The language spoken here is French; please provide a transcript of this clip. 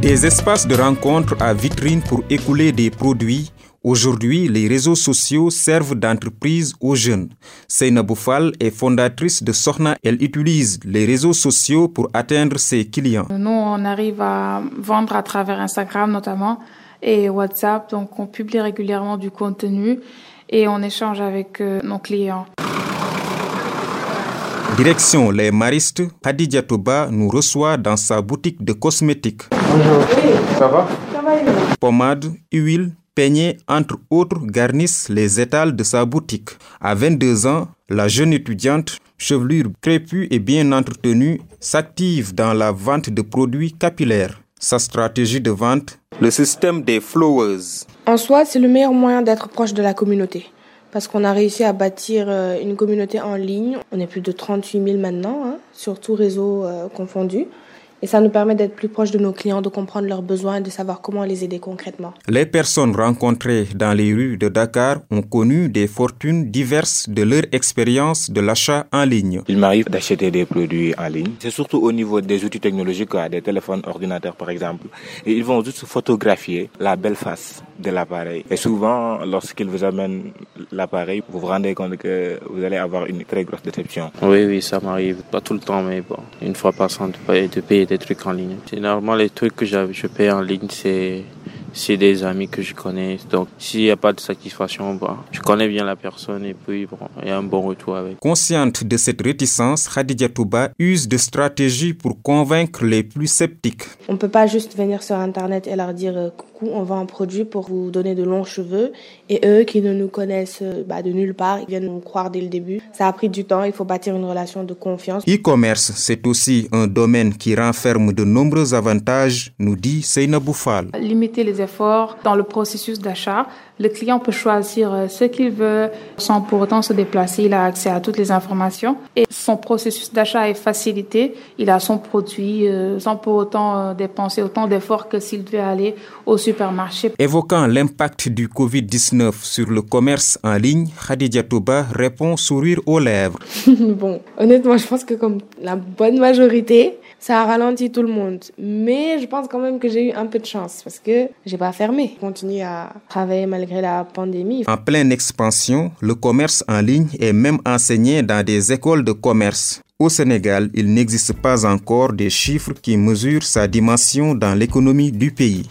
Des espaces de rencontre à vitrine pour écouler des produits. Aujourd'hui, les réseaux sociaux servent d'entreprise aux jeunes. Seyna Boufal est fondatrice de Sorna. Elle utilise les réseaux sociaux pour atteindre ses clients. Nous, on arrive à vendre à travers Instagram notamment et WhatsApp. Donc, on publie régulièrement du contenu et on échange avec euh, nos clients. Direction les maristes, Hadidja Toba nous reçoit dans sa boutique de cosmétiques. Bonjour, ça va? Ça va, Pommade, huile, peignets, entre autres, garnissent les étals de sa boutique. À 22 ans, la jeune étudiante, chevelure crépue et bien entretenue, s'active dans la vente de produits capillaires. Sa stratégie de vente? Le système des flowers. En soi, c'est le meilleur moyen d'être proche de la communauté. Parce qu'on a réussi à bâtir euh, une communauté en ligne. On est plus de 38 000 maintenant, hein, sur tous réseaux euh, confondus. Et ça nous permet d'être plus proche de nos clients, de comprendre leurs besoins et de savoir comment les aider concrètement. Les personnes rencontrées dans les rues de Dakar ont connu des fortunes diverses de leur expérience de l'achat en ligne. Il m'arrive d'acheter des produits en ligne. C'est surtout au niveau des outils technologiques, des téléphones, ordinateurs par exemple. Et ils vont juste photographier la belle face de l'appareil. Et souvent, lorsqu'ils vous amènent l'appareil, vous vous rendez compte que vous allez avoir une très grosse déception. Oui, oui, ça m'arrive. Pas tout le temps, mais bon, une fois par de payer, de payer des trucs en ligne. Généralement, les trucs que je paye en ligne, c'est c'est des amis que je connais. Donc, s'il n'y a pas de satisfaction, bon, je connais bien la personne et puis bon, il y a un bon retour avec. Consciente de cette réticence, Khadija Touba use de stratégies pour convaincre les plus sceptiques. On ne peut pas juste venir sur Internet et leur dire euh, coucou, on vend un produit pour vous donner de longs cheveux. Et eux qui ne nous connaissent euh, bah, de nulle part, ils viennent nous croire dès le début. Ça a pris du temps, il faut bâtir une relation de confiance. E-commerce, c'est aussi un domaine qui renferme de nombreux avantages, nous dit Seyna Boufal. Limiter les efforts dans le processus d'achat. Le client peut choisir euh, ce qu'il veut sans pour autant se déplacer. Il a accès à toutes les informations et son processus d'achat est facilité. Il a son produit euh, sans pour autant euh, dépenser autant d'efforts que s'il devait aller au supermarché. Évoquant l'impact du Covid-19 sur le commerce en ligne, Khadija Touba répond sourire aux lèvres. bon, honnêtement, je pense que comme la bonne majorité, ça a ralenti tout le monde. Mais je pense quand même que j'ai eu un peu de chance parce que j'ai pas fermé. Je continue à travailler malgré la pandémie. En pleine expansion, le commerce en ligne est même enseigné dans des écoles de Au Sénégal, il n'existe pas encore des chiffres qui mesurent sa dimension dans l'économie du pays.